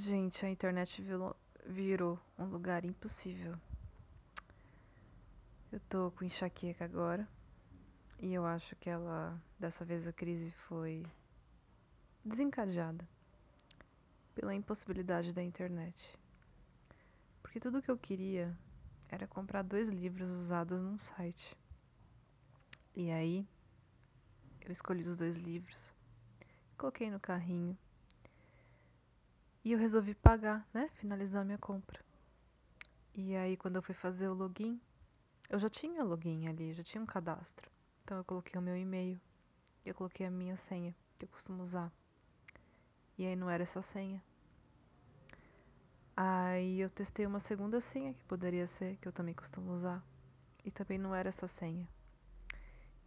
Gente, a internet virou, um lugar impossível. Eu tô com enxaqueca agora. E eu acho que ela, dessa vez a crise foi desencadeada pela impossibilidade da internet. Porque tudo que eu queria era comprar dois livros usados num site. E aí, eu escolhi os dois livros, coloquei no carrinho e eu resolvi pagar, né? Finalizar minha compra. E aí, quando eu fui fazer o login, eu já tinha login ali, já tinha um cadastro. Então, eu coloquei o meu e-mail e eu coloquei a minha senha, que eu costumo usar. E aí, não era essa senha. Aí, eu testei uma segunda senha, que poderia ser, que eu também costumo usar. E também não era essa senha.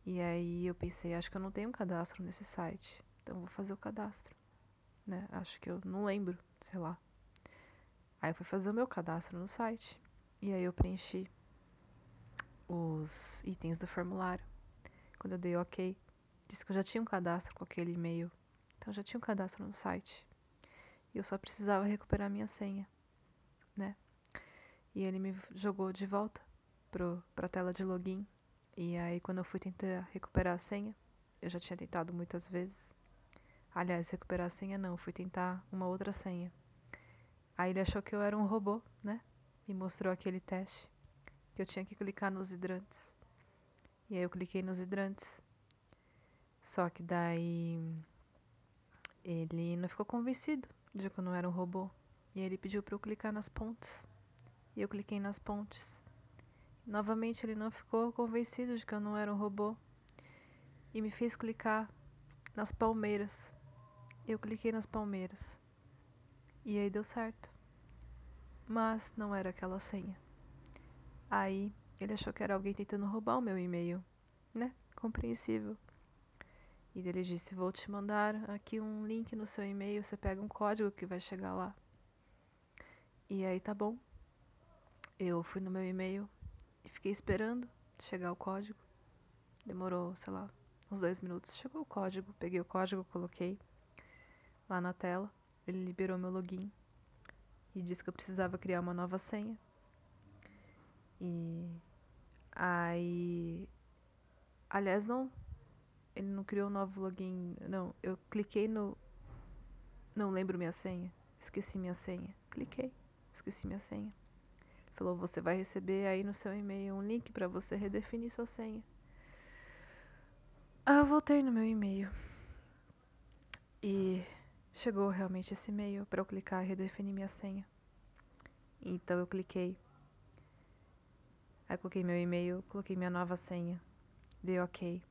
E aí, eu pensei, acho que eu não tenho um cadastro nesse site. Então, vou fazer o cadastro né? Acho que eu não lembro, sei lá. Aí eu fui fazer o meu cadastro no site e aí eu preenchi os itens do formulário. Quando eu dei OK, disse que eu já tinha um cadastro com aquele e-mail. Então eu já tinha um cadastro no site. E eu só precisava recuperar minha senha, né? E ele me jogou de volta para a tela de login. E aí quando eu fui tentar recuperar a senha, eu já tinha tentado muitas vezes Aliás, recuperar a senha não, fui tentar uma outra senha. Aí ele achou que eu era um robô, né? E mostrou aquele teste que eu tinha que clicar nos hidrantes. E aí eu cliquei nos hidrantes. Só que daí ele não ficou convencido de que eu não era um robô. E ele pediu para eu clicar nas pontes. E eu cliquei nas pontes. Novamente ele não ficou convencido de que eu não era um robô. E me fez clicar nas palmeiras. Eu cliquei nas palmeiras. E aí deu certo. Mas não era aquela senha. Aí ele achou que era alguém tentando roubar o meu e-mail, né? Compreensível. E ele disse: Vou te mandar aqui um link no seu e-mail, você pega um código que vai chegar lá. E aí tá bom. Eu fui no meu e-mail e fiquei esperando chegar o código. Demorou, sei lá, uns dois minutos. Chegou o código, peguei o código, coloquei lá na tela. Ele liberou meu login e disse que eu precisava criar uma nova senha. E aí. Aliás, não. Ele não criou um novo login. Não, eu cliquei no. Não lembro minha senha. Esqueci minha senha. Cliquei. Esqueci minha senha. Ele falou: você vai receber aí no seu e-mail um link para você redefinir sua senha. Ah, eu voltei no meu e-mail. E Chegou realmente esse e-mail para eu clicar e redefinir minha senha. Então eu cliquei. Aí coloquei meu e-mail, coloquei minha nova senha. Dei OK.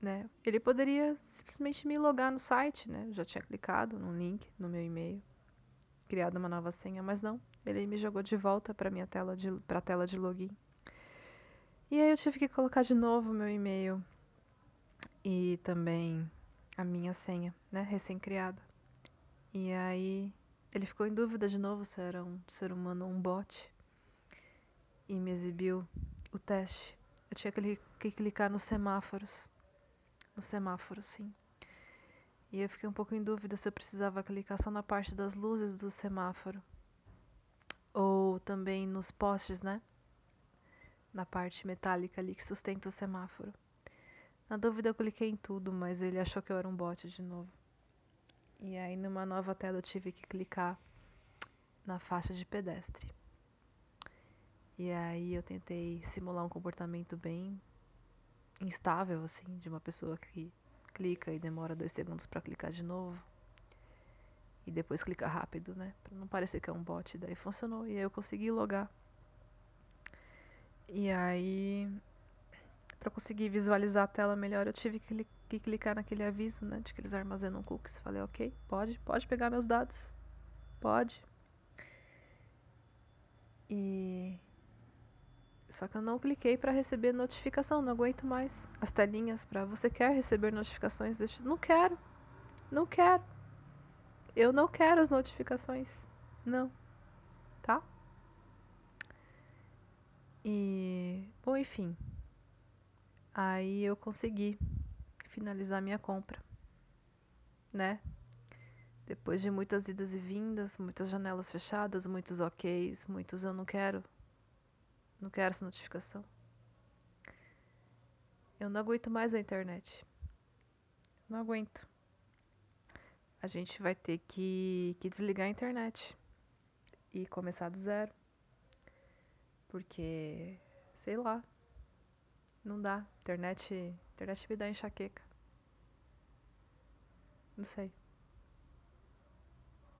Né? Ele poderia simplesmente me logar no site, né? Eu já tinha clicado no link no meu e-mail, criado uma nova senha, mas não. Ele me jogou de volta para minha tela de para a tela de login. E aí eu tive que colocar de novo meu e-mail e também a minha senha, né, recém-criada. E aí ele ficou em dúvida de novo se era um ser humano ou um bot e me exibiu o teste. Eu tinha que clicar nos semáforos. No semáforo, sim. E eu fiquei um pouco em dúvida se eu precisava clicar só na parte das luzes do semáforo. Ou também nos postes, né? Na parte metálica ali que sustenta o semáforo. Na dúvida eu cliquei em tudo, mas ele achou que eu era um bot de novo. E aí numa nova tela eu tive que clicar na faixa de pedestre. E aí eu tentei simular um comportamento bem instável, assim, de uma pessoa que clica e demora dois segundos para clicar de novo. E depois clica rápido, né? Pra não parecer que é um bot. Daí funcionou. E aí eu consegui logar. E aí para conseguir visualizar a tela melhor, eu tive que, que, clicar naquele aviso, né, de que eles armazenam cookies. Falei, ok, pode, pode pegar meus dados, pode. E só que eu não cliquei para receber notificação, não aguento mais as telinhas para você quer receber notificações deste, não quero, não quero, eu não quero as notificações, não, tá? E bom, enfim. Aí eu consegui finalizar minha compra, né? Depois de muitas idas e vindas, muitas janelas fechadas, muitos OKs, muitos eu não quero. Não quero essa notificação. Eu não aguento mais a internet. Não aguento. A gente vai ter que, que desligar a internet e começar do zero. Porque, sei lá, não dá. Internet, internet me dá enxaqueca. Não sei.